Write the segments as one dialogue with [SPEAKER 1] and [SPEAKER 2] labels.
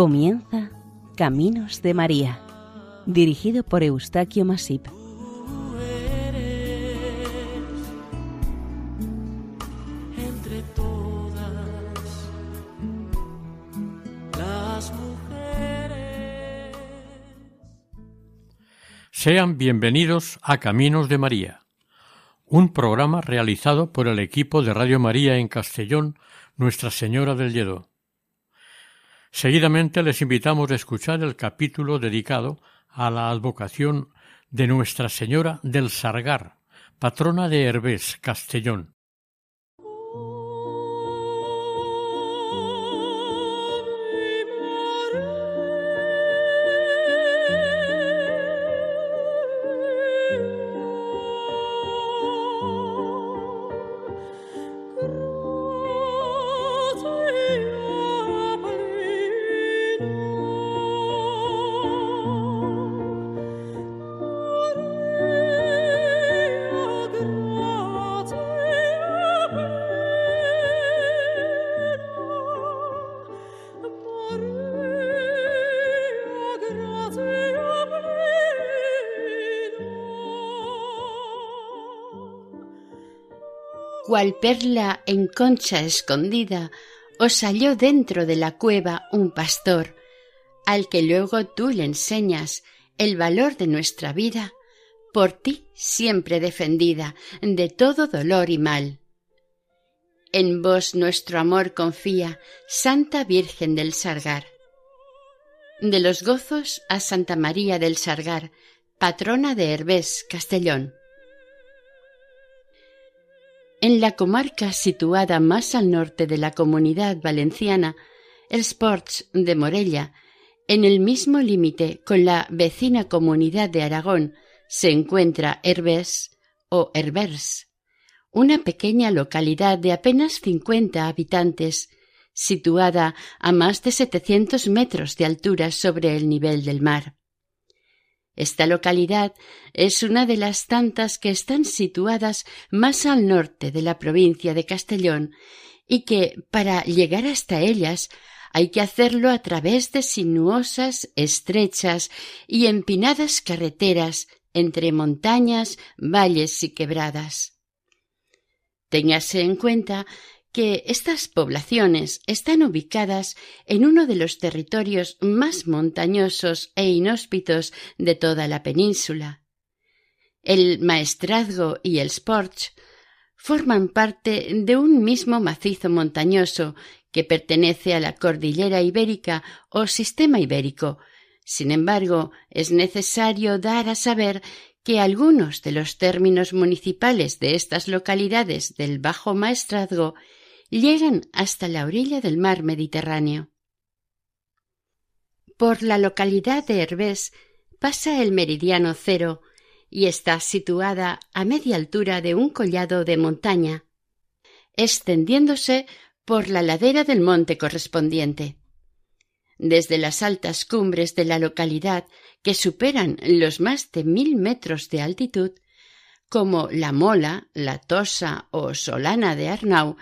[SPEAKER 1] Comienza Caminos de María, dirigido por Eustaquio Masip.
[SPEAKER 2] Entre todas las mujeres.
[SPEAKER 3] Sean bienvenidos a Caminos de María, un programa realizado por el equipo de Radio María en Castellón, Nuestra Señora del Lledó. Seguidamente les invitamos a escuchar el capítulo dedicado a la advocación de Nuestra Señora del Sargar, patrona de Herbés, Castellón.
[SPEAKER 4] Cual perla en concha escondida, os halló dentro de la cueva un pastor, al que luego tú le enseñas el valor de nuestra vida, por ti siempre defendida de todo dolor y mal. En vos nuestro amor confía, Santa Virgen del Sargar. De los gozos a Santa María del Sargar, patrona de Herbés, Castellón. En la comarca situada más al norte de la comunidad valenciana, el Sports de Morella, en el mismo límite con la vecina comunidad de Aragón, se encuentra Herbés o Herbers, una pequeña localidad de apenas cincuenta habitantes, situada a más de setecientos metros de altura sobre el nivel del mar. Esta localidad es una de las tantas que están situadas más al norte de la provincia de Castellón y que, para llegar hasta ellas, hay que hacerlo a través de sinuosas, estrechas y empinadas carreteras entre montañas, valles y quebradas. Téngase en cuenta que estas poblaciones están ubicadas en uno de los territorios más montañosos e inhóspitos de toda la península. El Maestrazgo y el Sporch forman parte de un mismo macizo montañoso que pertenece a la cordillera ibérica o sistema ibérico. Sin embargo, es necesario dar a saber que algunos de los términos municipales de estas localidades del Bajo Maestrazgo llegan hasta la orilla del mar Mediterráneo. Por la localidad de Herbés pasa el meridiano cero y está situada a media altura de un collado de montaña, extendiéndose por la ladera del monte correspondiente. Desde las altas cumbres de la localidad, que superan los más de mil metros de altitud, como la Mola, la Tosa o Solana de Arnau,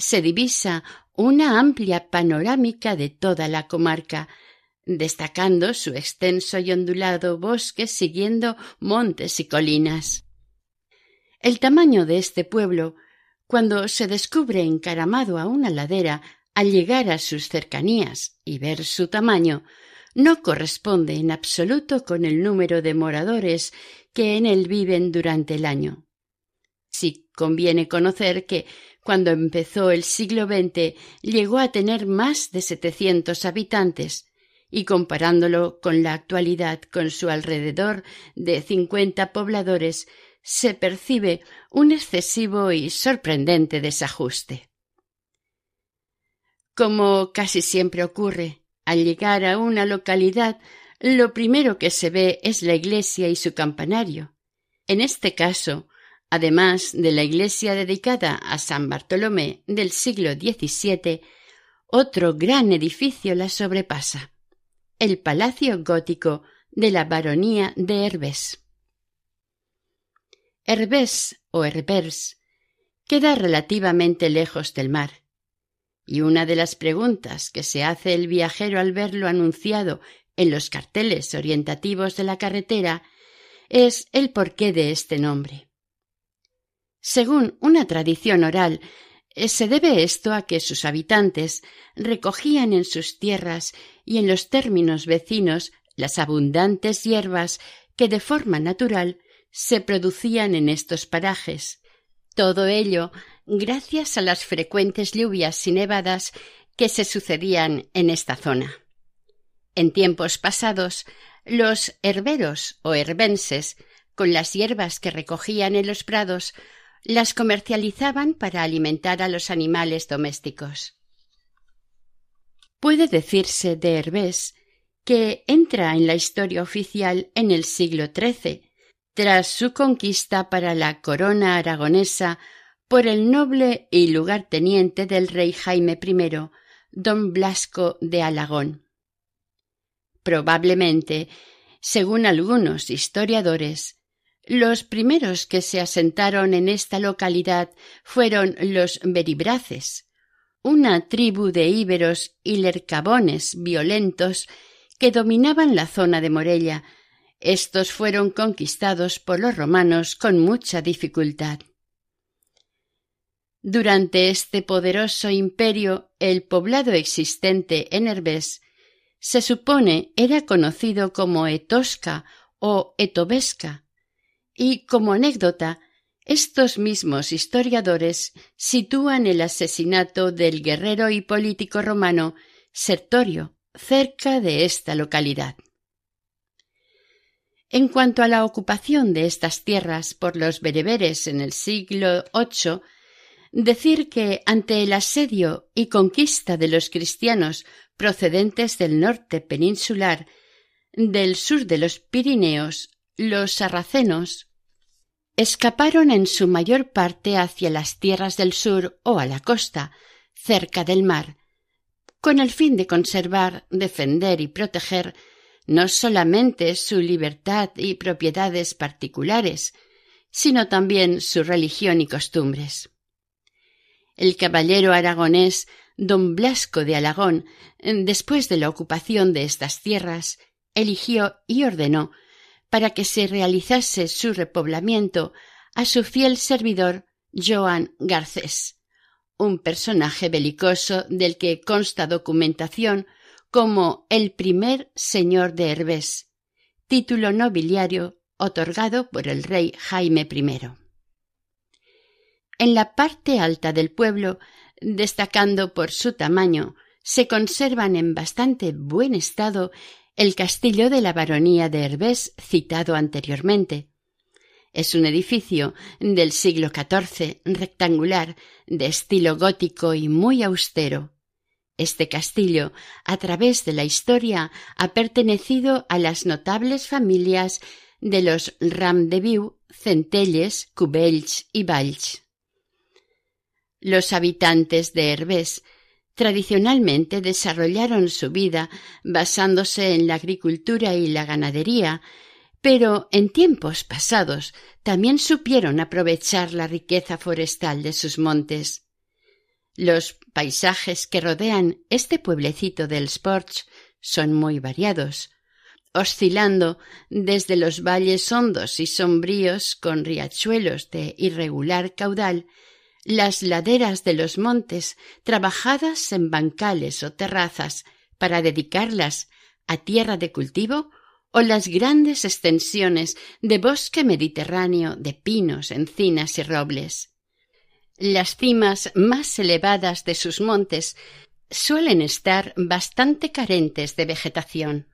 [SPEAKER 4] se divisa una amplia panorámica de toda la comarca, destacando su extenso y ondulado bosque siguiendo montes y colinas. El tamaño de este pueblo, cuando se descubre encaramado a una ladera al llegar a sus cercanías y ver su tamaño, no corresponde en absoluto con el número de moradores que en él viven durante el año. Sí conviene conocer que cuando empezó el siglo XX llegó a tener más de setecientos habitantes, y comparándolo con la actualidad con su alrededor de cincuenta pobladores, se percibe un excesivo y sorprendente desajuste. Como casi siempre ocurre, al llegar a una localidad, lo primero que se ve es la iglesia y su campanario. En este caso, Además de la iglesia dedicada a San Bartolomé del siglo XVII, otro gran edificio la sobrepasa, el Palacio Gótico de la Baronía de Herbés. Herbés o Herbers queda relativamente lejos del mar. Y una de las preguntas que se hace el viajero al verlo anunciado en los carteles orientativos de la carretera es el porqué de este nombre. Según una tradición oral, eh, se debe esto a que sus habitantes recogían en sus tierras y en los términos vecinos las abundantes hierbas que de forma natural se producían en estos parajes. Todo ello gracias a las frecuentes lluvias y nevadas que se sucedían en esta zona. En tiempos pasados, los herberos o herbenses, con las hierbas que recogían en los prados, las comercializaban para alimentar a los animales domésticos. Puede decirse de Herbés que entra en la historia oficial en el siglo XIII, tras su conquista para la corona aragonesa por el noble y lugarteniente del rey Jaime I, don Blasco de Alagón. Probablemente, según algunos historiadores, los primeros que se asentaron en esta localidad fueron los beribraces, una tribu de íberos y lercabones violentos que dominaban la zona de Morella. Estos fueron conquistados por los romanos con mucha dificultad. Durante este poderoso imperio, el poblado existente en Herbés se supone era conocido como Etosca o Etobesca, y como anécdota, estos mismos historiadores sitúan el asesinato del guerrero y político romano Sertorio cerca de esta localidad. En cuanto a la ocupación de estas tierras por los bereberes en el siglo VIII, decir que ante el asedio y conquista de los cristianos procedentes del norte peninsular, del sur de los Pirineos, los sarracenos, escaparon en su mayor parte hacia las tierras del sur o a la costa, cerca del mar, con el fin de conservar, defender y proteger no solamente su libertad y propiedades particulares, sino también su religión y costumbres. El caballero aragonés don Blasco de Alagón, después de la ocupación de estas tierras, eligió y ordenó para que se realizase su repoblamiento a su fiel servidor Joan Garcés, un personaje belicoso del que consta documentación como el primer señor de Herbés, título nobiliario otorgado por el rey Jaime I. En la parte alta del pueblo, destacando por su tamaño, se conservan en bastante buen estado el castillo de la baronía de Herbés citado anteriormente. Es un edificio del siglo XIV, rectangular, de estilo gótico y muy austero. Este castillo, a través de la historia, ha pertenecido a las notables familias de los Ramdeviu, Centelles, Cubells y Valls. Los habitantes de Herbés tradicionalmente desarrollaron su vida basándose en la agricultura y la ganadería, pero en tiempos pasados también supieron aprovechar la riqueza forestal de sus montes. Los paisajes que rodean este pueblecito del Sporch son muy variados, oscilando desde los valles hondos y sombríos con riachuelos de irregular caudal las laderas de los montes trabajadas en bancales o terrazas para dedicarlas a tierra de cultivo o las grandes extensiones de bosque mediterráneo de pinos, encinas y robles. Las cimas más elevadas de sus montes suelen estar bastante carentes de vegetación.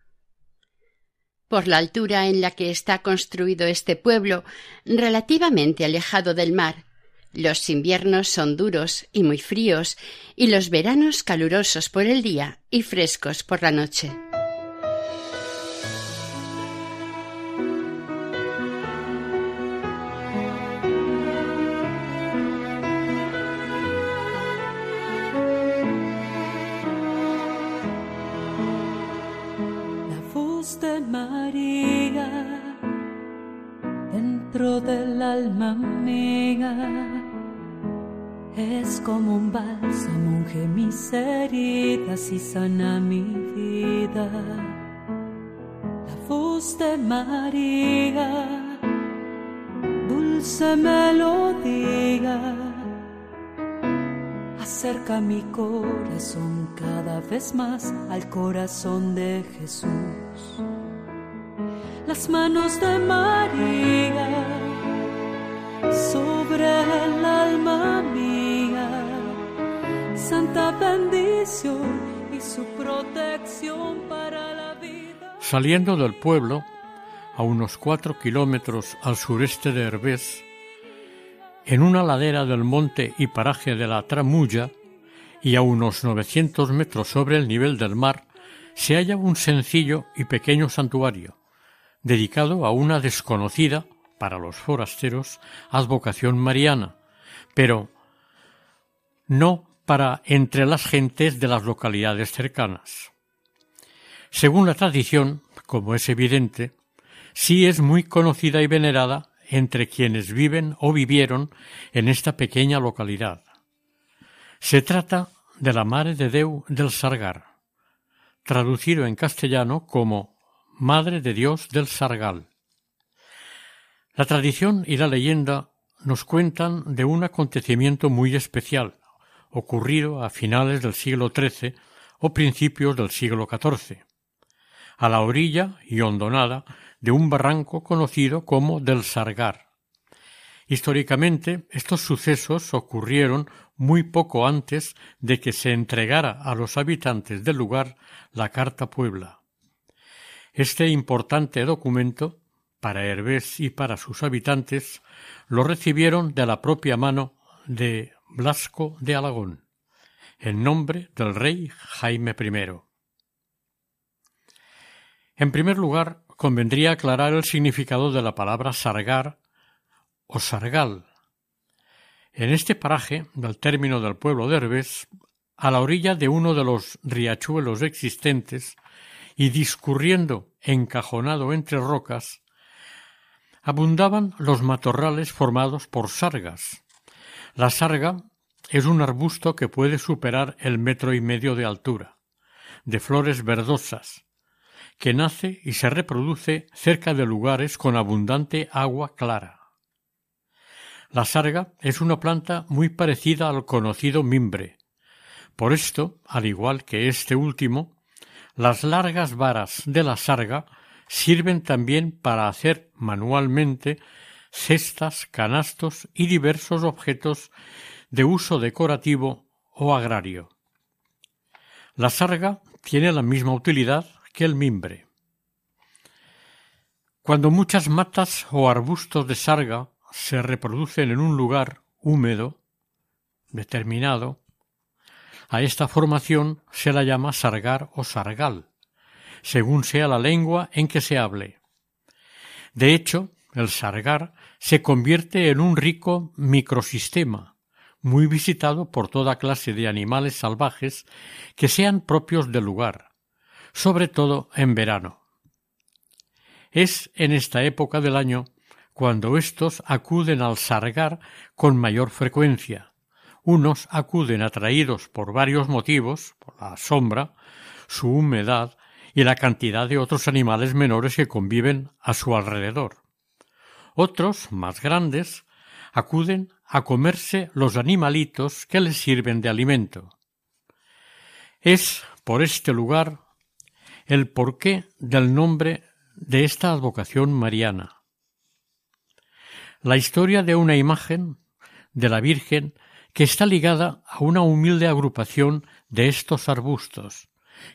[SPEAKER 4] Por la altura en la que está construido este pueblo, relativamente alejado del mar, los inviernos son duros y muy fríos y los veranos calurosos por el día y frescos por la noche.
[SPEAKER 2] Alma mía Es como un bálsamo, unge mis heridas y sana mi vida. La voz de María, dulce melodía, acerca mi corazón cada vez más al corazón de Jesús. Las manos de María el alma mía, santa bendición y su protección para la vida.
[SPEAKER 3] Saliendo del pueblo, a unos cuatro kilómetros al sureste de Herbés, en una ladera del monte y paraje de la Tramulla, y a unos 900 metros sobre el nivel del mar, se halla un sencillo y pequeño santuario, dedicado a una desconocida para los forasteros advocación mariana, pero no para entre las gentes de las localidades cercanas. Según la tradición, como es evidente, sí es muy conocida y venerada entre quienes viven o vivieron en esta pequeña localidad. Se trata de la Mare de Deu del Sargar, traducido en castellano como Madre de Dios del Sargal. La tradición y la leyenda nos cuentan de un acontecimiento muy especial, ocurrido a finales del siglo XIII o principios del siglo XIV, a la orilla y hondonada de un barranco conocido como del Sargar. Históricamente, estos sucesos ocurrieron muy poco antes de que se entregara a los habitantes del lugar la Carta Puebla. Este importante documento para Herbés y para sus habitantes, lo recibieron de la propia mano de Blasco de Alagón, en nombre del rey Jaime I. En primer lugar, convendría aclarar el significado de la palabra sargar o sargal. En este paraje, del término del pueblo de Herbés, a la orilla de uno de los riachuelos existentes y discurriendo encajonado entre rocas, abundaban los matorrales formados por sargas. La sarga es un arbusto que puede superar el metro y medio de altura, de flores verdosas, que nace y se reproduce cerca de lugares con abundante agua clara. La sarga es una planta muy parecida al conocido mimbre. Por esto, al igual que este último, las largas varas de la sarga sirven también para hacer manualmente cestas, canastos y diversos objetos de uso decorativo o agrario. La sarga tiene la misma utilidad que el mimbre. Cuando muchas matas o arbustos de sarga se reproducen en un lugar húmedo determinado, a esta formación se la llama sargar o sargal según sea la lengua en que se hable. De hecho, el sargar se convierte en un rico microsistema, muy visitado por toda clase de animales salvajes que sean propios del lugar, sobre todo en verano. Es en esta época del año cuando éstos acuden al sargar con mayor frecuencia. Unos acuden atraídos por varios motivos, por la sombra, su humedad y la cantidad de otros animales menores que conviven a su alrededor. Otros, más grandes, acuden a comerse los animalitos que les sirven de alimento. Es por este lugar el porqué del nombre de esta advocación mariana. La historia de una imagen de la Virgen que está ligada a una humilde agrupación de estos arbustos,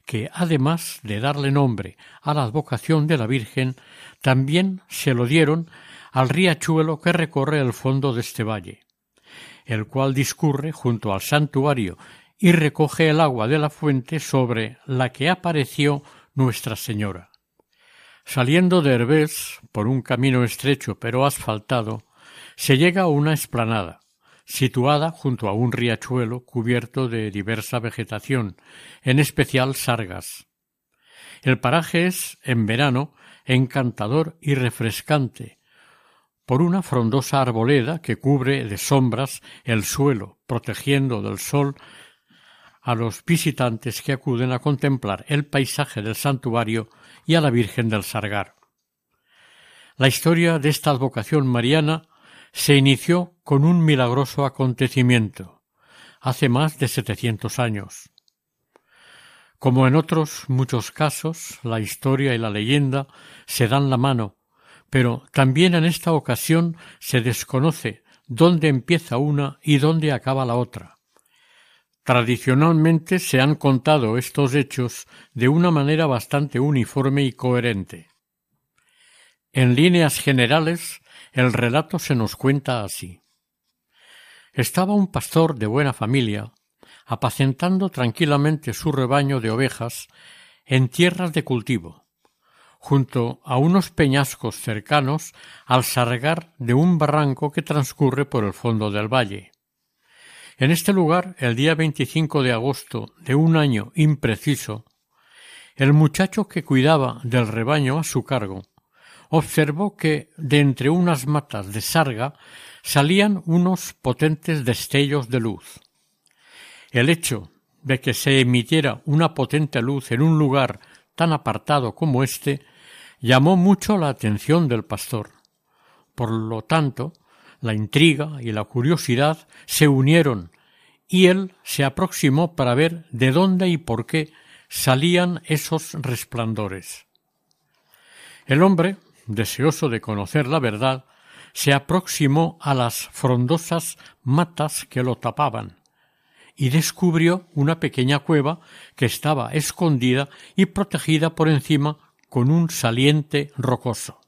[SPEAKER 3] que además de darle nombre a la advocación de la Virgen, también se lo dieron al riachuelo que recorre el fondo de este valle, el cual discurre junto al santuario y recoge el agua de la fuente sobre la que apareció Nuestra Señora. Saliendo de Herbés, por un camino estrecho pero asfaltado, se llega a una esplanada, situada junto a un riachuelo cubierto de diversa vegetación, en especial sargas. El paraje es, en verano, encantador y refrescante, por una frondosa arboleda que cubre de sombras el suelo, protegiendo del sol a los visitantes que acuden a contemplar el paisaje del santuario y a la Virgen del Sargar. La historia de esta advocación mariana se inició con un milagroso acontecimiento, hace más de setecientos años. Como en otros muchos casos, la historia y la leyenda se dan la mano, pero también en esta ocasión se desconoce dónde empieza una y dónde acaba la otra. Tradicionalmente se han contado estos hechos de una manera bastante uniforme y coherente. En líneas generales, el relato se nos cuenta así. Estaba un pastor de buena familia, apacentando tranquilamente su rebaño de ovejas en tierras de cultivo, junto a unos peñascos cercanos al sargar de un barranco que transcurre por el fondo del valle. En este lugar, el día 25 de agosto de un año impreciso, el muchacho que cuidaba del rebaño a su cargo observó que de entre unas matas de sarga salían unos potentes destellos de luz. El hecho de que se emitiera una potente luz en un lugar tan apartado como éste llamó mucho la atención del pastor. Por lo tanto, la intriga y la curiosidad se unieron y él se aproximó para ver de dónde y por qué salían esos resplandores. El hombre, deseoso de conocer la verdad, se aproximó a las frondosas matas que lo tapaban y descubrió una pequeña cueva que estaba escondida y protegida por encima con un saliente rocoso.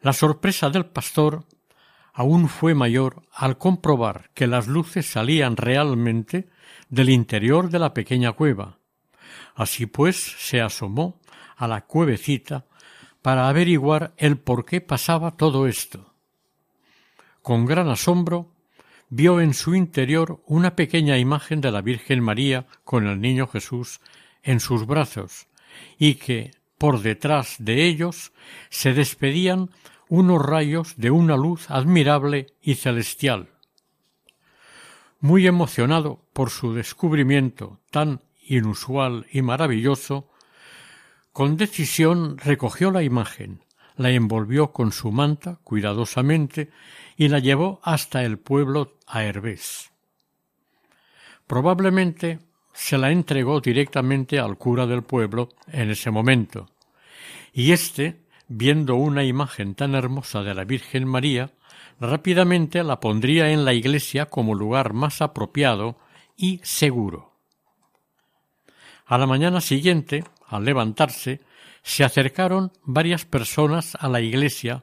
[SPEAKER 3] La sorpresa del pastor aún fue mayor al comprobar que las luces salían realmente del interior de la pequeña cueva. Así pues se asomó a la cuevecita para averiguar el por qué pasaba todo esto. Con gran asombro vio en su interior una pequeña imagen de la Virgen María con el niño Jesús en sus brazos, y que por detrás de ellos se despedían unos rayos de una luz admirable y celestial. Muy emocionado por su descubrimiento tan inusual y maravilloso, con decisión recogió la imagen, la envolvió con su manta cuidadosamente y la llevó hasta el pueblo a Herbés. Probablemente se la entregó directamente al cura del pueblo en ese momento, y éste, viendo una imagen tan hermosa de la Virgen María, rápidamente la pondría en la iglesia como lugar más apropiado y seguro. A la mañana siguiente, al levantarse, se acercaron varias personas a la iglesia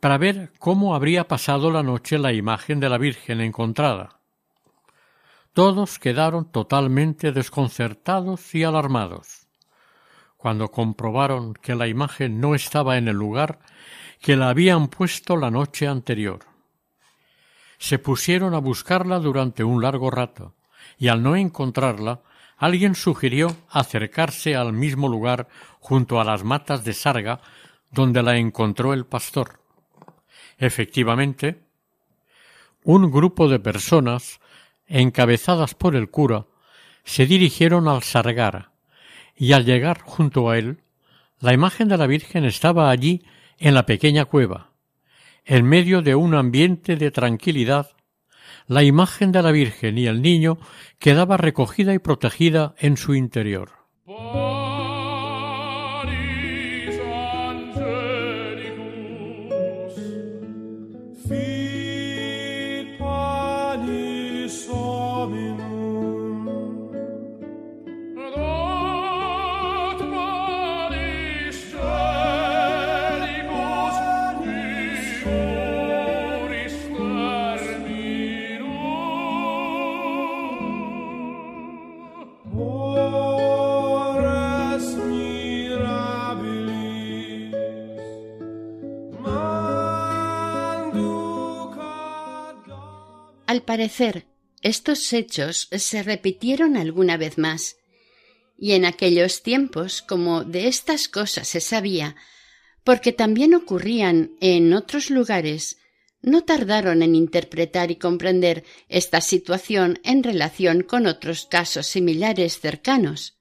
[SPEAKER 3] para ver cómo habría pasado la noche la imagen de la Virgen encontrada. Todos quedaron totalmente desconcertados y alarmados cuando comprobaron que la imagen no estaba en el lugar que la habían puesto la noche anterior. Se pusieron a buscarla durante un largo rato, y al no encontrarla, alguien sugirió acercarse al mismo lugar junto a las matas de sarga donde la encontró el pastor. Efectivamente, un grupo de personas, encabezadas por el cura, se dirigieron al sargar, y al llegar junto a él, la imagen de la Virgen estaba allí en la pequeña cueva, en medio de un ambiente de tranquilidad, la imagen de la Virgen y el niño quedaba recogida y protegida en su interior.
[SPEAKER 4] Parecer, estos hechos se repitieron alguna vez más, y en aquellos tiempos, como de estas cosas se sabía, porque también ocurrían en otros lugares, no tardaron en interpretar y comprender esta situación en relación con otros casos similares cercanos.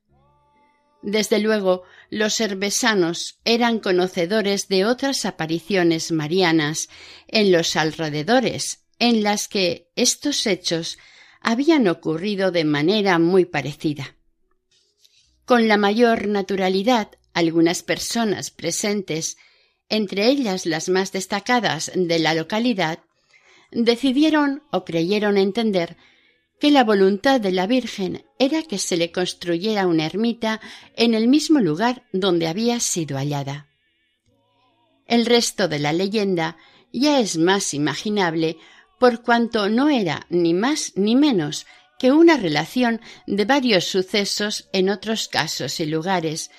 [SPEAKER 4] Desde luego, los herbesanos eran conocedores de otras apariciones marianas en los alrededores, en las que estos hechos habían ocurrido de manera muy parecida. Con la mayor naturalidad, algunas personas presentes, entre ellas las más destacadas de la localidad, decidieron o creyeron entender que la voluntad de la Virgen era que se le construyera una ermita en el mismo lugar donde había sido hallada. El resto de la leyenda ya es más imaginable por cuanto no era ni más ni menos que una relación de varios sucesos en otros casos y lugares,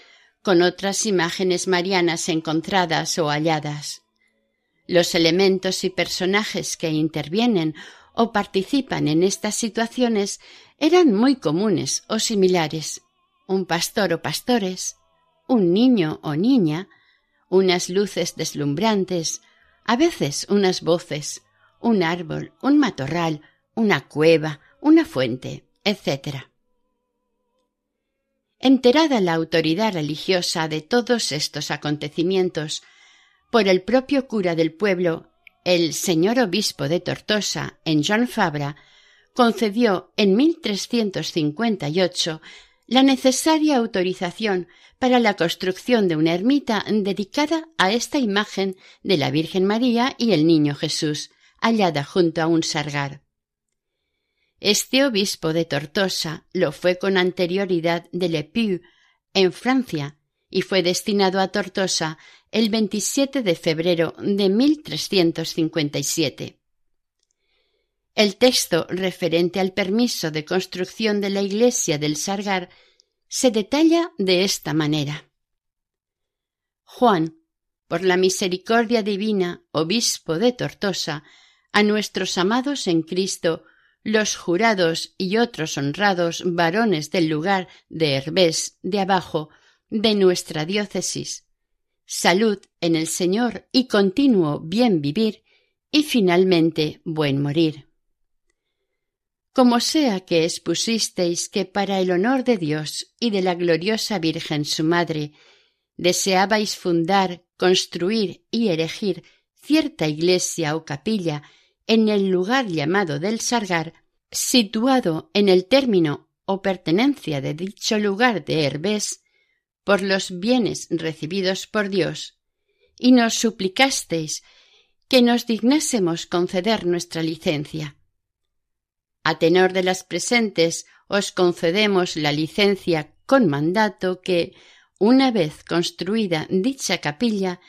[SPEAKER 4] con otras imágenes marianas encontradas o halladas. Los elementos y personajes que intervienen o participan en estas situaciones eran muy comunes o similares. Un pastor o pastores, un niño o niña, unas luces deslumbrantes, a veces unas voces, un árbol, un matorral, una cueva, una fuente, etc. Enterada la autoridad religiosa de todos estos acontecimientos por el propio cura del pueblo, el señor obispo de Tortosa, en John Fabra, concedió en 1358 la necesaria autorización para la construcción de una ermita dedicada a esta imagen de la Virgen María y el Niño Jesús, hallada junto a un sargar. Este obispo de Tortosa lo fue con anterioridad de Le en Francia, y fue destinado a Tortosa el 27 de febrero de 1357. El texto referente al permiso de construcción de la iglesia del Sargar se detalla de esta manera. Juan, por la misericordia divina, obispo de Tortosa, a nuestros amados en Cristo, los jurados y otros honrados varones del lugar de Herbés de abajo de nuestra diócesis, salud en el Señor y continuo bien vivir y finalmente buen morir. Como sea que expusisteis que para el honor de Dios y de la gloriosa Virgen su Madre deseabais fundar, construir y erigir cierta iglesia o capilla en el lugar llamado del Sargar, situado en el término o pertenencia de dicho lugar de Herbés, por los bienes recibidos por Dios, y nos suplicasteis que nos dignásemos conceder nuestra licencia. A tenor de las presentes, os concedemos la licencia con mandato que, una vez construida dicha capilla,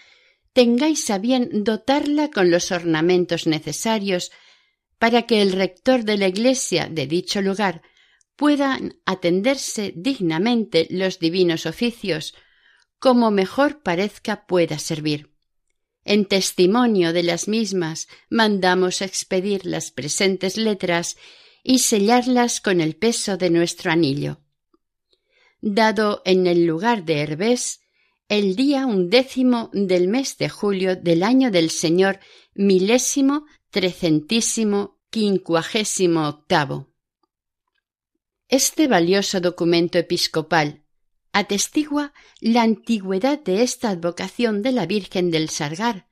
[SPEAKER 4] tengáis a bien dotarla con los ornamentos necesarios para que el rector de la iglesia de dicho lugar puedan atenderse dignamente los divinos oficios, como mejor parezca pueda servir. En testimonio de las mismas mandamos expedir las presentes letras y sellarlas con el peso de nuestro anillo. Dado en el lugar de Herbés, el día undécimo del mes de julio del año del Señor milésimo trecentísimo quincuagésimo octavo. Este valioso documento episcopal atestigua la antigüedad de esta advocación de la Virgen del Sargar,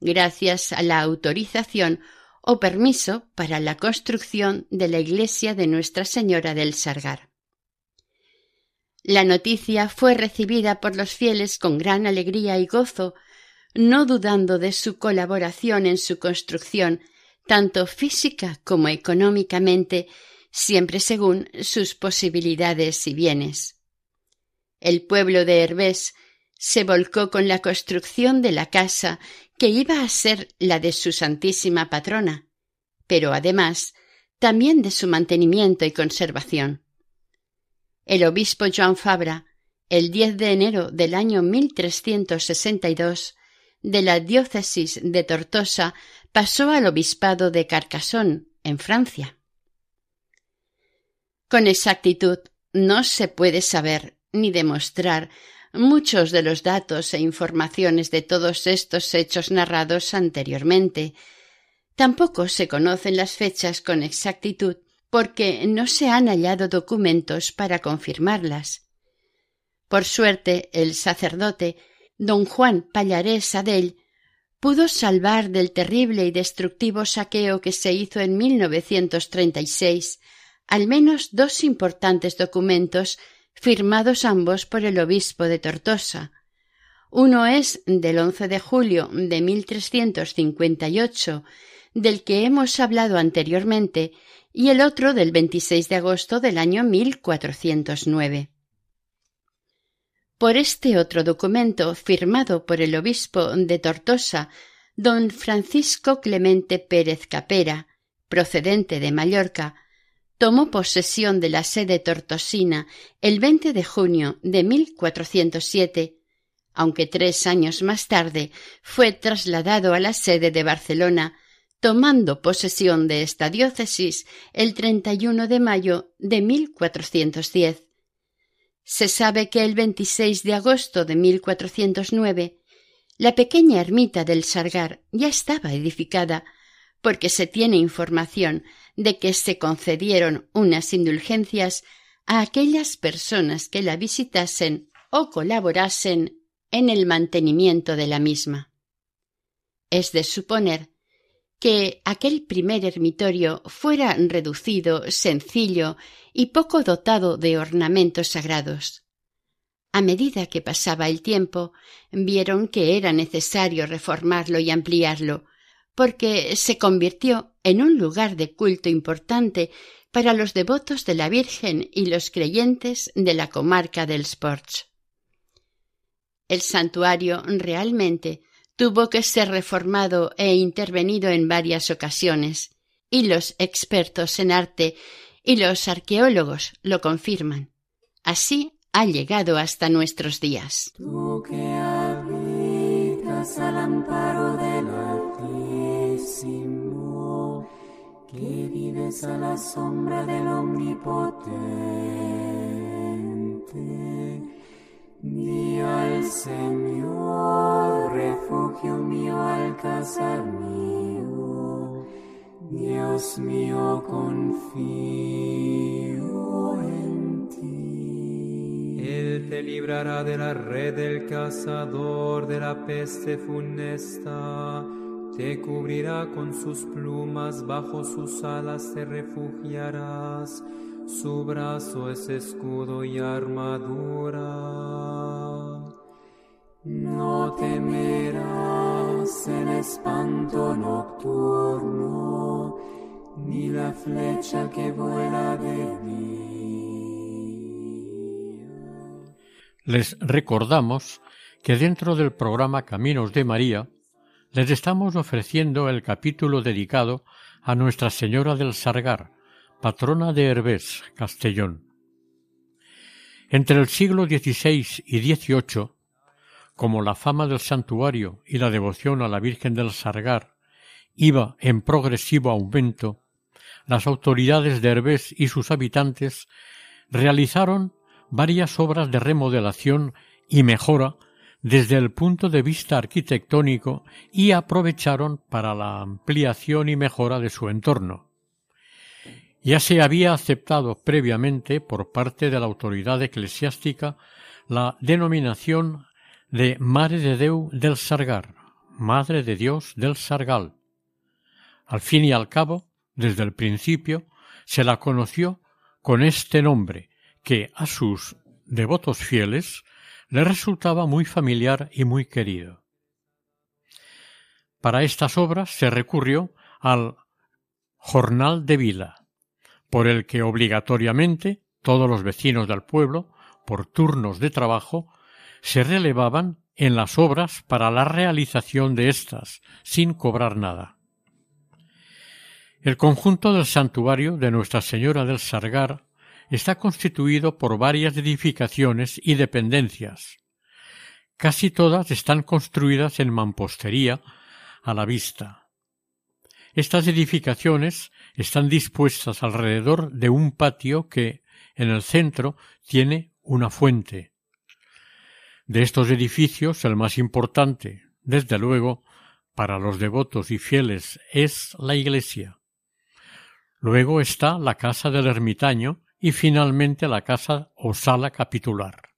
[SPEAKER 4] gracias a la autorización o permiso para la construcción de la iglesia de Nuestra Señora del Sargar. La noticia fue recibida por los fieles con gran alegría y gozo, no dudando de su colaboración en su construcción, tanto física como económicamente, siempre según sus posibilidades y bienes. El pueblo de Herbés se volcó con la construcción de la casa que iba a ser la de su santísima patrona, pero además también de su mantenimiento y conservación. El obispo Joan Fabra, el 10 de enero del año 1362, de la diócesis de Tortosa pasó al obispado de Carcassonne, en Francia. Con exactitud no se puede saber ni demostrar muchos de los datos e informaciones de todos estos hechos narrados anteriormente. Tampoco se conocen las fechas con exactitud porque no se han hallado documentos para confirmarlas. Por suerte, el sacerdote, don Juan Pallarés Adell, pudo salvar del terrible y destructivo saqueo que se hizo en 1936 al menos dos importantes documentos firmados ambos por el obispo de Tortosa. Uno es del 11 de julio de 1358, del que hemos hablado anteriormente, y el otro del 26 de agosto del año 1409. Por este otro documento, firmado por el obispo de Tortosa, don Francisco Clemente Pérez Capera, procedente de Mallorca, tomó posesión de la sede tortosina el 20 de junio de 1407, aunque tres años más tarde fue trasladado a la sede de Barcelona, tomando posesión de esta diócesis el 31 de mayo de 1410. Se sabe que el 26 de agosto de 1409 la pequeña ermita del Sargar ya estaba edificada, porque se tiene información de que se concedieron unas indulgencias a aquellas personas que la visitasen o colaborasen en el mantenimiento de la misma. Es de suponer que aquel primer ermitorio fuera reducido, sencillo y poco dotado de ornamentos sagrados. A medida que pasaba el tiempo, vieron que era necesario reformarlo y ampliarlo, porque se convirtió en un lugar de culto importante para los devotos de la Virgen y los creyentes de la comarca del Sports. El santuario realmente tuvo que ser reformado e intervenido en varias ocasiones, y los expertos en arte y los arqueólogos lo confirman. Así ha llegado hasta nuestros días.
[SPEAKER 2] que vives a la sombra del omnipotente. Di al Señor, refugio mío, alcázar mío, Dios mío, confío en ti.
[SPEAKER 5] Él te librará de la red del cazador, de la peste funesta. Te cubrirá con sus plumas, bajo sus alas te refugiarás, su brazo es escudo y armadura.
[SPEAKER 2] No temerás el espanto nocturno, ni la flecha que vuela de día.
[SPEAKER 3] Les recordamos que dentro del programa Caminos de María, les estamos ofreciendo el capítulo dedicado a Nuestra Señora del Sargar, patrona de Herbés, Castellón. Entre el siglo XVI y XVIII, como la fama del santuario y la devoción a la Virgen del Sargar iba en progresivo aumento, las autoridades de Herbés y sus habitantes realizaron varias obras de remodelación y mejora desde el punto de vista arquitectónico y aprovecharon para la ampliación y mejora de su entorno. Ya se había aceptado previamente por parte de la autoridad eclesiástica la denominación de Mare de Deu del Sargar, Madre de Dios del Sargal. Al fin y al cabo, desde el principio, se la conoció con este nombre, que a sus devotos fieles le resultaba muy familiar y muy querido. Para estas obras se recurrió al Jornal de Vila, por el que obligatoriamente todos los vecinos del pueblo, por turnos de trabajo, se relevaban en las obras para la realización de éstas, sin cobrar nada. El conjunto del santuario de Nuestra Señora del Sargar está constituido por varias edificaciones y dependencias. Casi todas están construidas en mampostería a la vista. Estas edificaciones están dispuestas alrededor de un patio que, en el centro, tiene una fuente. De estos edificios, el más importante, desde luego, para los devotos y fieles es la iglesia. Luego está la casa del ermitaño y finalmente la casa o sala capitular.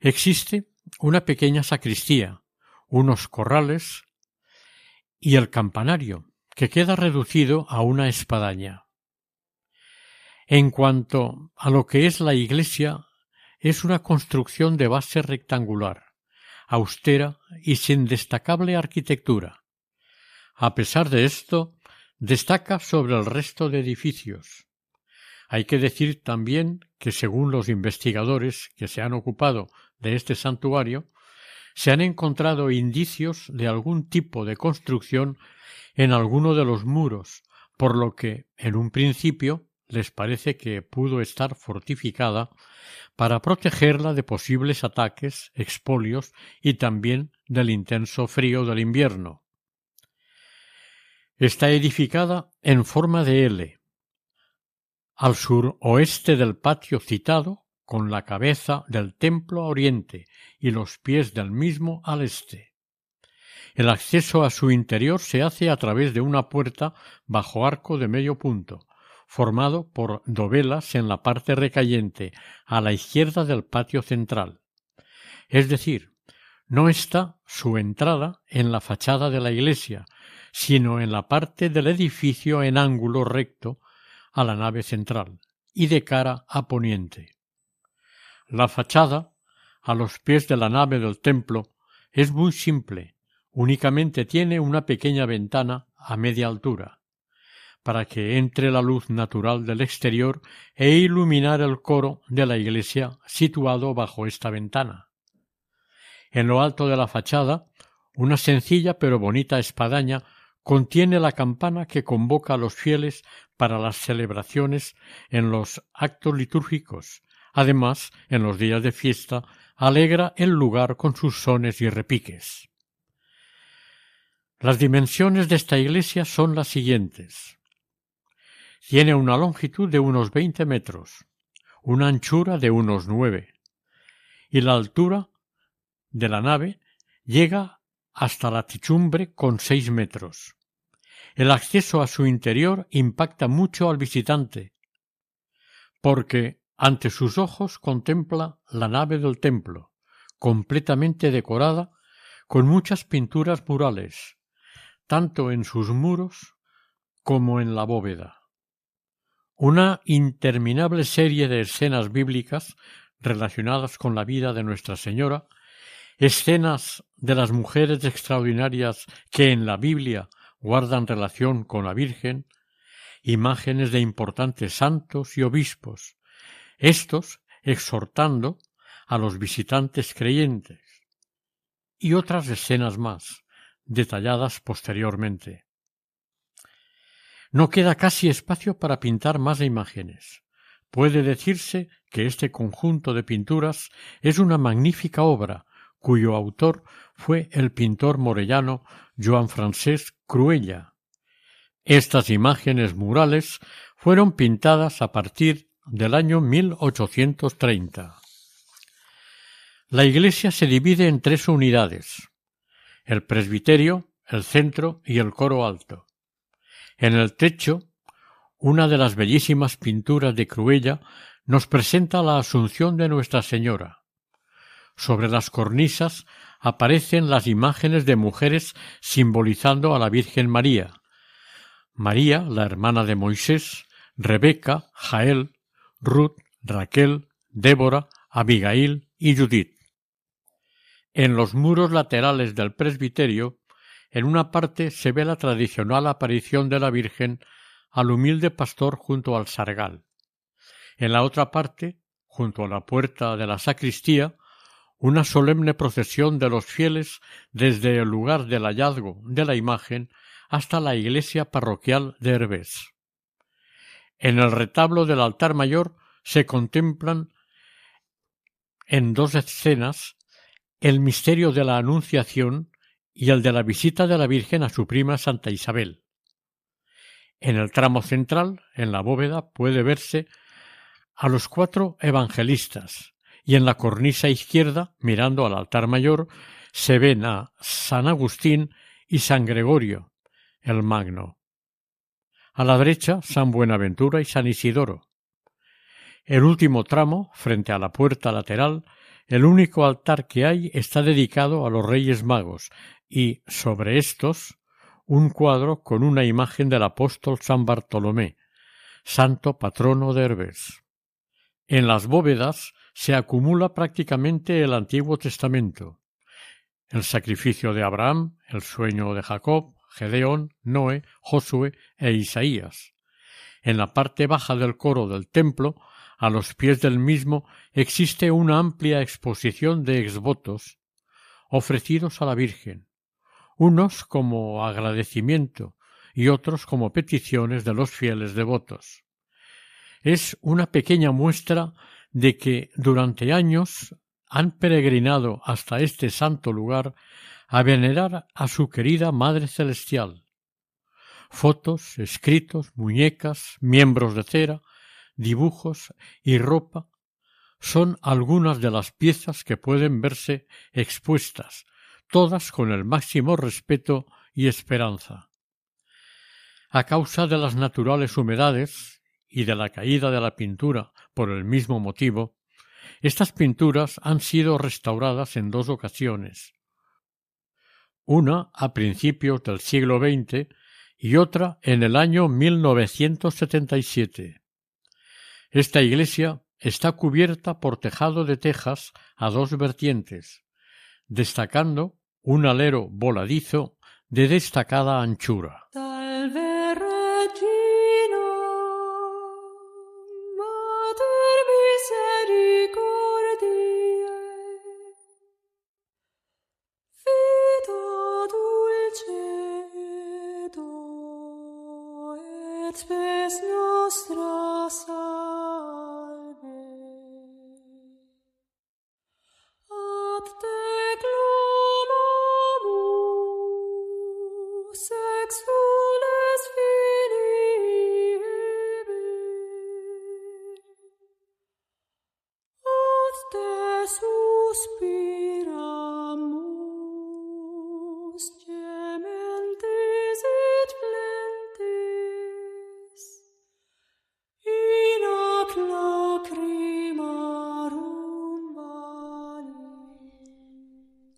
[SPEAKER 3] Existe una pequeña sacristía, unos corrales y el campanario, que queda reducido a una espadaña. En cuanto a lo que es la iglesia, es una construcción de base rectangular, austera y sin destacable arquitectura. A pesar de esto, destaca sobre el resto de edificios. Hay que decir también que, según los investigadores que se han ocupado de este santuario, se han encontrado indicios de algún tipo de construcción en alguno de los muros, por lo que, en un principio, les parece que pudo estar fortificada para protegerla de posibles ataques, expolios y también del intenso frío del invierno. Está edificada en forma de L. Al suroeste del patio citado, con la cabeza del templo a oriente y los pies del mismo al este. El acceso a su interior se hace a través de una puerta bajo arco de medio punto, formado por dovelas en la parte recayente a la izquierda del patio central. Es decir, no está su entrada en la fachada de la iglesia, sino en la parte del edificio en ángulo recto a la nave central y de cara a poniente. La fachada, a los pies de la nave del templo, es muy simple, únicamente tiene una pequeña ventana a media altura, para que entre la luz natural del exterior e iluminar el coro de la iglesia situado bajo esta ventana. En lo alto de la fachada, una sencilla pero bonita espadaña contiene la campana que convoca a los fieles para las celebraciones en los actos litúrgicos Además, en los días de fiesta, alegra el lugar con sus sones y repiques. Las dimensiones de esta iglesia son las siguientes. Tiene una longitud de unos veinte metros, una anchura de unos nueve, y la altura de la nave llega hasta la techumbre con seis metros. El acceso a su interior impacta mucho al visitante, porque ante sus ojos contempla la nave del templo, completamente decorada con muchas pinturas murales, tanto en sus muros como en la bóveda. Una interminable serie de escenas bíblicas relacionadas con la vida de Nuestra Señora, escenas de las mujeres extraordinarias que en la Biblia guardan relación con la Virgen, imágenes de importantes santos y obispos, estos exhortando a los visitantes creyentes, y otras escenas más, detalladas posteriormente. No queda casi espacio para pintar más imágenes. Puede decirse que este conjunto de pinturas es una magnífica obra, cuyo autor fue el pintor morellano Joan Francesc Cruella. Estas imágenes murales fueron pintadas a partir del año 1830. La iglesia se divide en tres unidades el presbiterio, el centro y el coro alto. En el techo, una de las bellísimas pinturas de Cruella nos presenta la Asunción de Nuestra Señora. Sobre las cornisas aparecen las imágenes de mujeres simbolizando a la Virgen María. María, la hermana de Moisés, Rebeca, Jael, Ruth, Raquel, Débora, Abigail y Judith. En los muros laterales del presbiterio, en una parte se ve la tradicional aparición de la Virgen al humilde pastor junto al sargal. En la otra parte, junto a la puerta de la sacristía, una solemne procesión de los fieles desde el lugar del hallazgo de la imagen hasta la iglesia parroquial de Herbés. En el retablo del altar mayor se contemplan en dos escenas el misterio de la Anunciación y el de la visita de la Virgen a su prima Santa Isabel. En el tramo central, en la bóveda, puede verse a los cuatro evangelistas y en la cornisa izquierda, mirando al altar mayor, se ven a San Agustín y San Gregorio, el Magno. A la derecha, San Buenaventura y San Isidoro. El último tramo, frente a la puerta lateral, el único altar que hay está dedicado a los Reyes Magos y, sobre estos, un cuadro con una imagen del apóstol San Bartolomé, santo patrono de Herbes. En las bóvedas se acumula prácticamente el Antiguo Testamento, el sacrificio de Abraham, el sueño de Jacob, Gedeón, Noé, Josué e Isaías. En la parte baja del coro del templo, a los pies del mismo, existe una amplia exposición de exvotos ofrecidos a la Virgen, unos como agradecimiento y otros como peticiones de los fieles devotos. Es una pequeña muestra de que durante años han peregrinado hasta este santo lugar a venerar a su querida Madre Celestial. Fotos, escritos, muñecas, miembros de cera, dibujos y ropa son algunas de las piezas que pueden verse expuestas todas con el máximo respeto y esperanza. A causa de las naturales humedades y de la caída de la pintura por el mismo motivo, estas pinturas han sido restauradas en dos ocasiones. Una a principios del siglo XX y otra en el año 1977. Esta iglesia está cubierta por tejado de tejas a dos vertientes, destacando un alero voladizo de destacada anchura.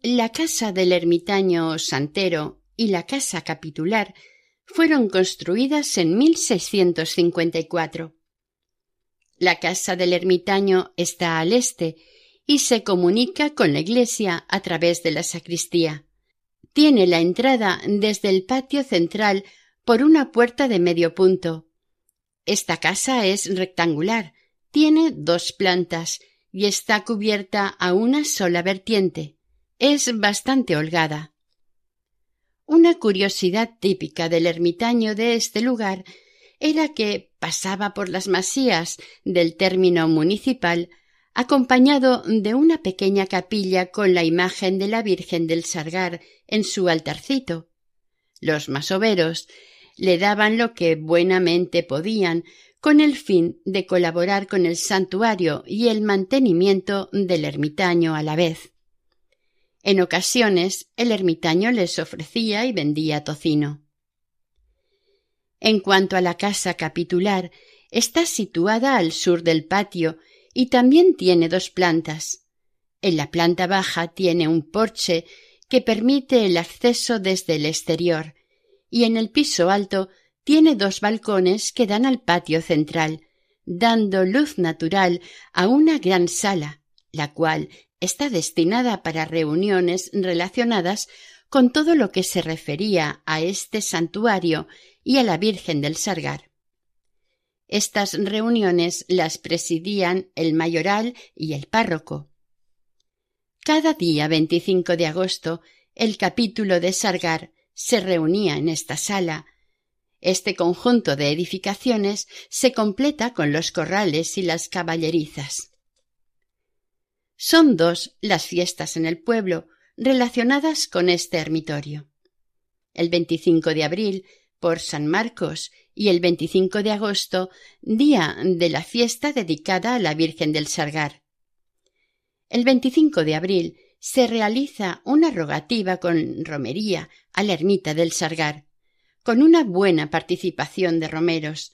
[SPEAKER 4] La casa del ermitaño Santero y la casa capitular fueron construidas en 1654. La casa del ermitaño está al este y se comunica con la iglesia a través de la sacristía. Tiene la entrada desde el patio central por una puerta de medio punto. Esta casa es rectangular, tiene dos plantas y está cubierta a una sola vertiente es bastante holgada. Una curiosidad típica del ermitaño de este lugar era que pasaba por las masías del término municipal acompañado de una pequeña capilla con la imagen de la Virgen del Sargar en su altarcito. Los masoveros le daban lo que buenamente podían con el fin de colaborar con el santuario y el mantenimiento del ermitaño a la vez. En ocasiones el ermitaño les ofrecía y vendía tocino. En cuanto a la casa capitular, está situada al sur del patio y también tiene dos plantas. En la planta baja tiene un porche que permite el acceso desde el exterior y en el piso alto tiene dos balcones que dan al patio central, dando luz natural a una gran sala, la cual está destinada para reuniones relacionadas con todo lo que se refería a este santuario y a la Virgen del Sargar. Estas reuniones las presidían el mayoral y el párroco. Cada día 25 de agosto el capítulo de Sargar se reunía en esta sala. Este conjunto de edificaciones se completa con los corrales y las caballerizas. Son dos las fiestas en el pueblo relacionadas con este ermitorio. El 25 de abril por San Marcos y el 25 de agosto, día de la fiesta dedicada a la Virgen del Sargar. El 25 de abril se realiza una rogativa con romería a la ermita del Sargar, con una buena participación de romeros.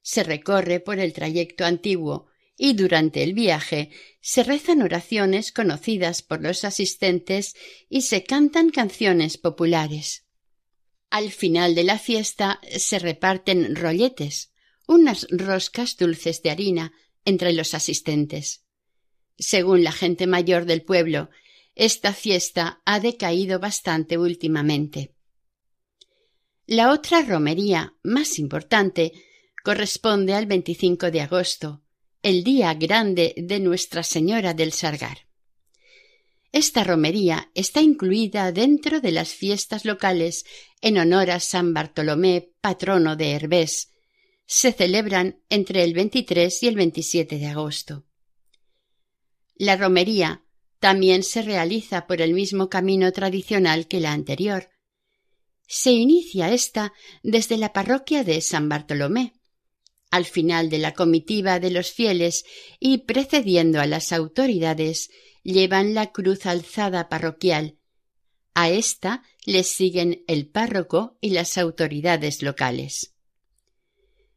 [SPEAKER 4] Se recorre por el trayecto antiguo y durante el viaje se rezan oraciones conocidas por los asistentes y se cantan canciones populares. Al final de la fiesta se reparten rolletes, unas roscas dulces de harina, entre los asistentes. Según la gente mayor del pueblo, esta fiesta ha decaído bastante últimamente. La otra romería, más importante, corresponde al 25 de agosto, el día grande de Nuestra Señora del Sargar. Esta romería está incluida dentro de las fiestas locales en honor a San Bartolomé, patrono de Herbés. Se celebran entre el 23 y el 27 de agosto. La romería también se realiza por el mismo camino tradicional que la anterior. Se inicia esta desde la parroquia de San Bartolomé, al final de la comitiva de los fieles y precediendo a las autoridades, llevan la cruz alzada parroquial. A esta les siguen el párroco y las autoridades locales.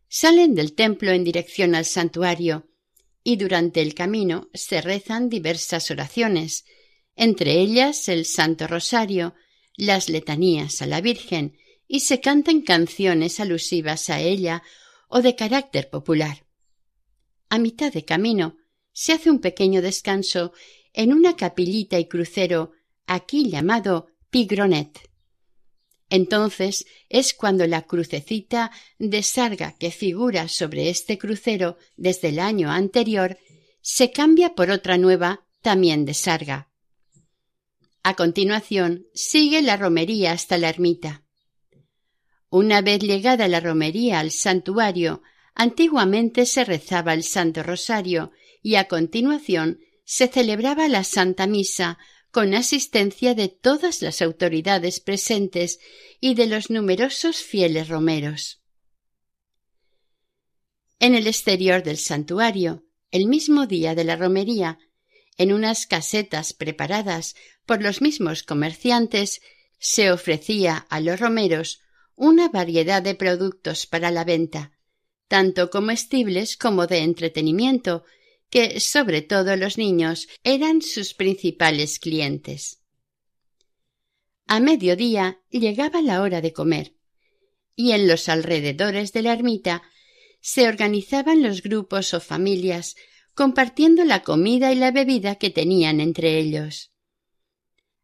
[SPEAKER 4] Salen del templo en dirección al santuario y durante el camino se rezan diversas oraciones, entre ellas el Santo Rosario, las letanías a la Virgen y se cantan canciones alusivas a ella o de carácter popular. A mitad de camino se hace un pequeño descanso en una capillita y crucero aquí llamado Pigronet. Entonces es cuando la crucecita de sarga que figura sobre este crucero desde el año anterior se cambia por otra nueva también de sarga. A continuación sigue la romería hasta la ermita. Una vez llegada la romería al santuario, antiguamente se rezaba el Santo Rosario y a continuación se celebraba la Santa Misa con asistencia de todas las autoridades presentes y de los numerosos fieles romeros. En el exterior del santuario, el mismo día de la romería, en unas casetas preparadas por los mismos comerciantes, se ofrecía a los romeros una variedad de productos para la venta, tanto comestibles como de entretenimiento, que sobre todo los niños eran sus principales clientes. A mediodía llegaba la hora de comer, y en los alrededores de la ermita se organizaban los grupos o familias compartiendo la comida y la bebida que tenían entre ellos.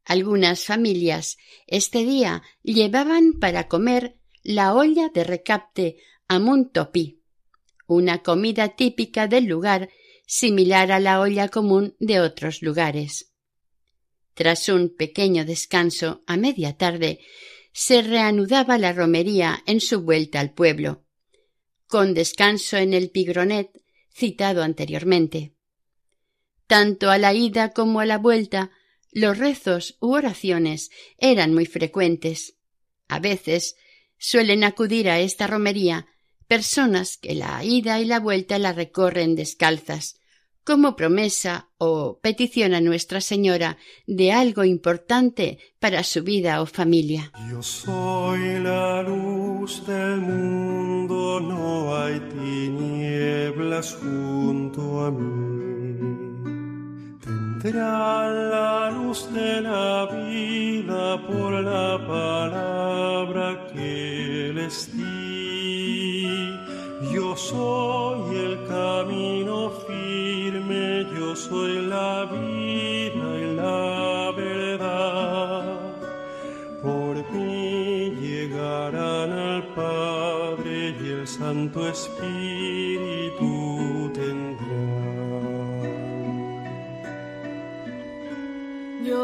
[SPEAKER 4] Algunas familias este día llevaban para comer la olla de recapte amuntopí, una comida típica del lugar similar a la olla común de otros lugares. Tras un pequeño descanso a media tarde, se reanudaba la romería en su vuelta al pueblo, con descanso en el Pigronet citado anteriormente. Tanto a la ida como a la vuelta los rezos u oraciones eran muy frecuentes. A veces suelen acudir a esta romería personas que la ida y la vuelta la recorren descalzas, como promesa o petición a Nuestra Señora de algo importante para su vida o familia.
[SPEAKER 6] Yo soy la luz del mundo, no hay junto a mí tendrá la luz de la vida por la palabra que les di. Yo soy el camino firme, yo soy la vida y la verdad. Por mí llegarán al Padre y el Santo Espíritu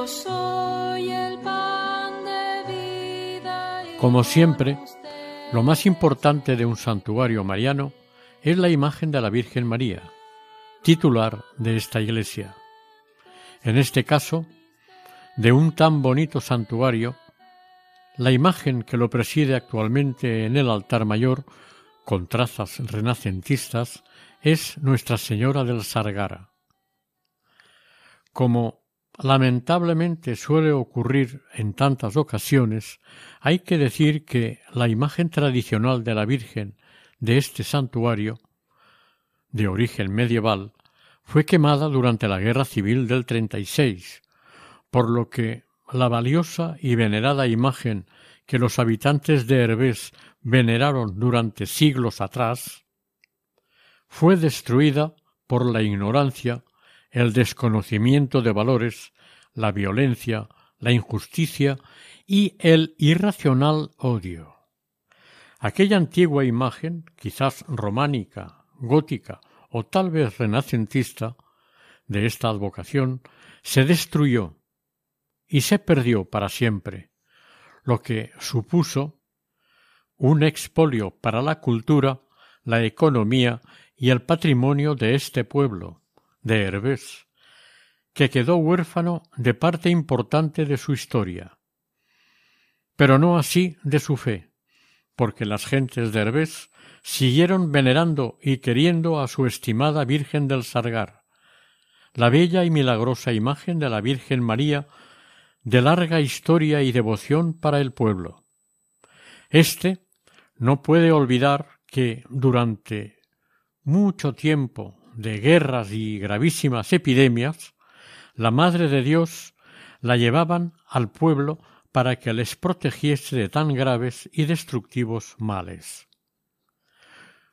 [SPEAKER 3] soy el pan de vida. Como siempre, lo más importante de un santuario mariano es la imagen de la Virgen María, titular de esta iglesia. En este caso, de un tan bonito santuario, la imagen que lo preside actualmente en el altar mayor, con trazas renacentistas, es Nuestra Señora del Sargara. Como lamentablemente suele ocurrir en tantas ocasiones, hay que decir que la imagen tradicional de la Virgen de este santuario, de origen medieval, fue quemada durante la Guerra Civil del 36, por lo que la valiosa y venerada imagen que los habitantes de Herbés veneraron durante siglos atrás, fue destruida por la ignorancia, el desconocimiento de valores, la violencia, la injusticia y el irracional odio. Aquella antigua imagen, quizás románica, gótica o tal vez renacentista, de esta advocación, se destruyó y se perdió para siempre, lo que supuso un expolio para la cultura, la economía y el patrimonio de este pueblo, de Herbés, que quedó huérfano de parte importante de su historia. Pero no así de su fe, porque las gentes de Herbés siguieron venerando y queriendo a su estimada Virgen del Sargar, la bella y milagrosa imagen de la Virgen María de larga historia y devoción para el pueblo. Este no puede olvidar que durante mucho tiempo de guerras y gravísimas epidemias, la Madre de Dios la llevaban al pueblo para que les protegiese de tan graves y destructivos males.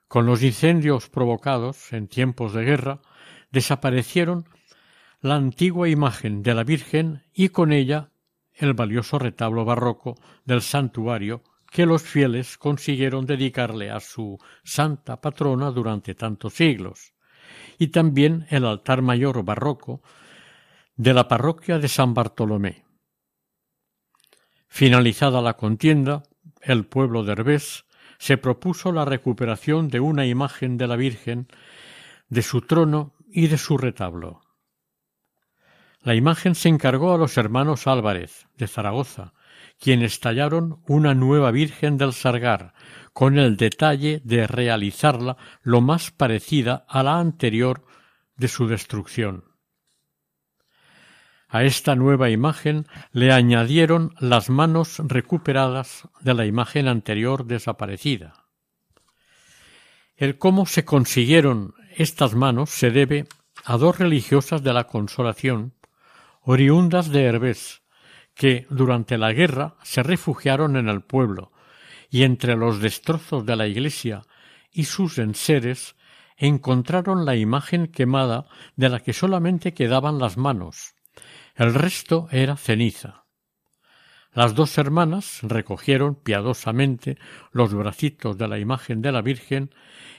[SPEAKER 3] Con los incendios provocados en tiempos de guerra, desaparecieron la antigua imagen de la Virgen y con ella el valioso retablo barroco del santuario que los fieles consiguieron dedicarle a su santa patrona durante tantos siglos, y también el altar mayor barroco de la parroquia de San Bartolomé. Finalizada la contienda, el pueblo de Herbés se propuso la recuperación de una imagen de la Virgen, de su trono y de su retablo. La imagen se encargó a los hermanos Álvarez, de Zaragoza, quienes tallaron una nueva Virgen del Sargar, con el detalle de realizarla lo más parecida a la anterior de su destrucción. A esta nueva imagen le añadieron las manos recuperadas de la imagen anterior desaparecida. El cómo se consiguieron estas manos se debe a dos religiosas de la Consolación oriundas de Herbés, que durante la guerra se refugiaron en el pueblo, y entre los destrozos de la iglesia y sus enseres encontraron la imagen quemada de la que solamente quedaban las manos. El resto era ceniza. Las dos hermanas recogieron piadosamente los bracitos de la imagen de la Virgen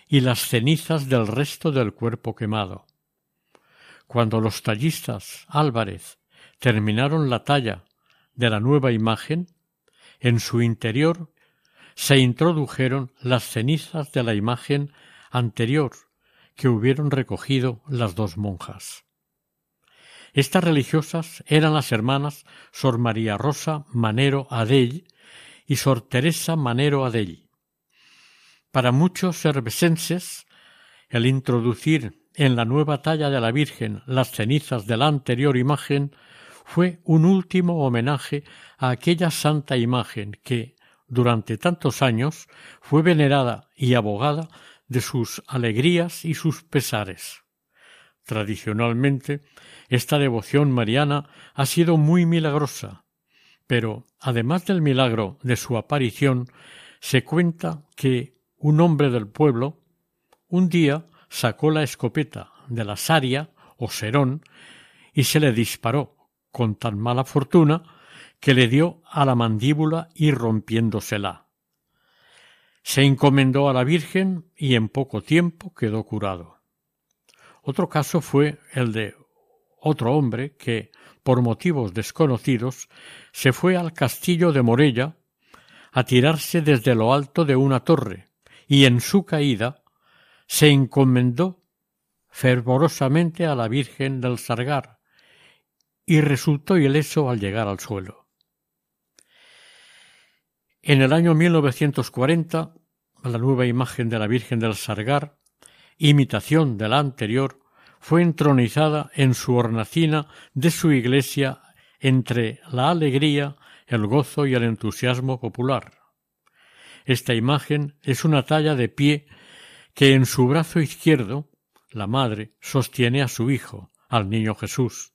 [SPEAKER 3] y las cenizas del resto del cuerpo quemado. Cuando los tallistas Álvarez terminaron la talla de la nueva imagen, en su interior se introdujeron las cenizas de la imagen anterior que hubieron recogido las dos monjas. Estas religiosas eran las hermanas Sor María Rosa Manero Adell y Sor Teresa Manero Adell. Para muchos cervesenses, el introducir en la nueva talla de la Virgen las cenizas de la anterior imagen fue un último homenaje a aquella santa imagen que, durante tantos años, fue venerada y abogada de sus alegrías y sus pesares. Tradicionalmente, esta devoción mariana ha sido muy milagrosa, pero, además del milagro de su aparición, se cuenta que un hombre del pueblo un día sacó la escopeta de la saria o serón y se le disparó con tan mala fortuna que le dio a la mandíbula y rompiéndosela. Se encomendó a la Virgen y en poco tiempo quedó curado. Otro caso fue el de otro hombre que, por motivos desconocidos, se fue al castillo de Morella a tirarse desde lo alto de una torre, y en su caída se encomendó fervorosamente a la Virgen del Sargar y resultó ileso al llegar al suelo. En el año 1940, la nueva imagen de la Virgen del Sargar, imitación de la anterior, fue entronizada en su hornacina de su iglesia entre la alegría, el gozo y el entusiasmo popular. Esta imagen es una talla de pie que en su brazo izquierdo la madre sostiene a su hijo, al niño Jesús,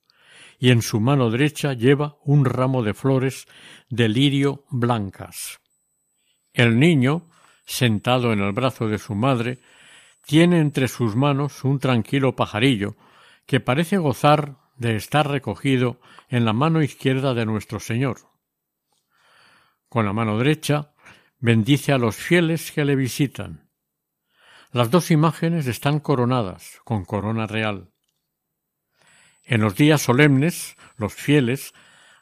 [SPEAKER 3] y en su mano derecha lleva un ramo de flores de lirio blancas. El niño, sentado en el brazo de su madre, tiene entre sus manos un tranquilo pajarillo que parece gozar de estar recogido en la mano izquierda de nuestro Señor. Con la mano derecha bendice a los fieles que le visitan. Las dos imágenes están coronadas con corona real. En los días solemnes, los fieles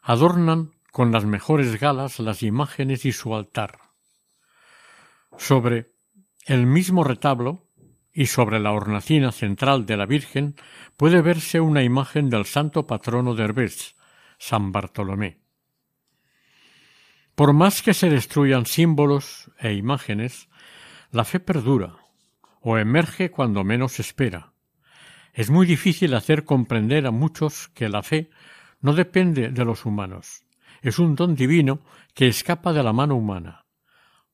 [SPEAKER 3] adornan con las mejores galas las imágenes y su altar. Sobre el mismo retablo y sobre la hornacina central de la Virgen puede verse una imagen del santo patrono de Herbés, San Bartolomé. Por más que se destruyan símbolos e imágenes, la fe perdura o emerge cuando menos espera. Es muy difícil hacer comprender a muchos que la fe no depende de los humanos, es un don divino que escapa de la mano humana.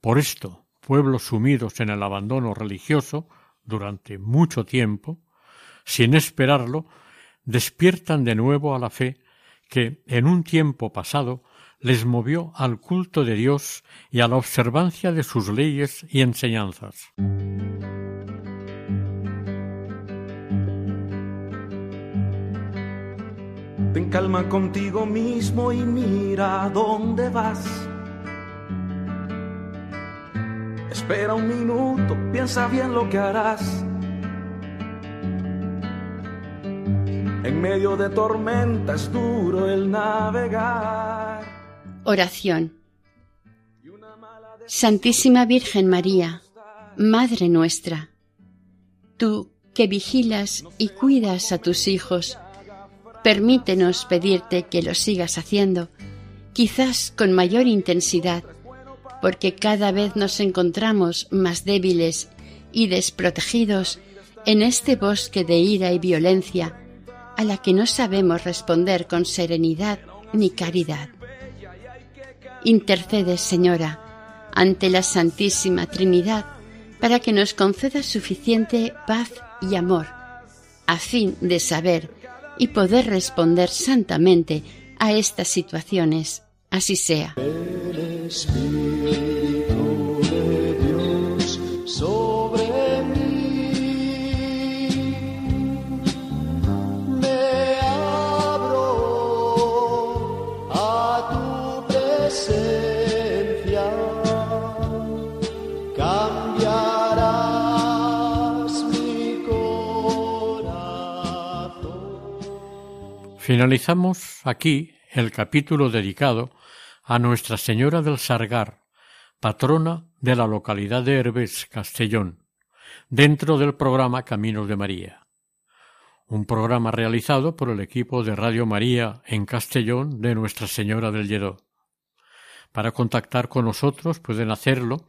[SPEAKER 3] Por esto, pueblos sumidos en el abandono religioso durante mucho tiempo, sin esperarlo, despiertan de nuevo a la fe que, en un tiempo pasado, les movió al culto de Dios y a la observancia de sus leyes y enseñanzas.
[SPEAKER 7] Ten calma contigo mismo y mira dónde vas. Espera un minuto, piensa bien lo que harás. En medio de tormentas duro el navegar.
[SPEAKER 4] Oración. Santísima Virgen María, Madre nuestra, tú que vigilas y cuidas a tus hijos, permítenos pedirte que lo sigas haciendo, quizás con mayor intensidad, porque cada vez nos encontramos más débiles y desprotegidos en este bosque de ira y violencia a la que no sabemos responder con serenidad ni caridad. Intercede, Señora, ante la Santísima Trinidad, para que nos conceda suficiente paz y amor, a fin de saber y poder responder santamente a estas situaciones. Así sea.
[SPEAKER 3] Finalizamos aquí el capítulo dedicado a Nuestra Señora del Sargar, patrona de la localidad de Herbes, Castellón, dentro del programa Caminos de María. Un programa realizado por el equipo de Radio María en Castellón de Nuestra Señora del Lledó. Para contactar con nosotros pueden hacerlo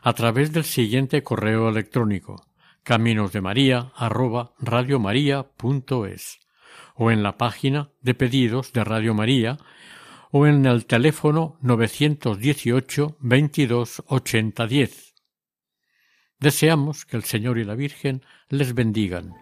[SPEAKER 3] a través del siguiente correo electrónico caminosdemaria@radiomaria.es o en la página de pedidos de Radio María o en el teléfono 918 22 80 10. Deseamos que el Señor y la Virgen les bendigan.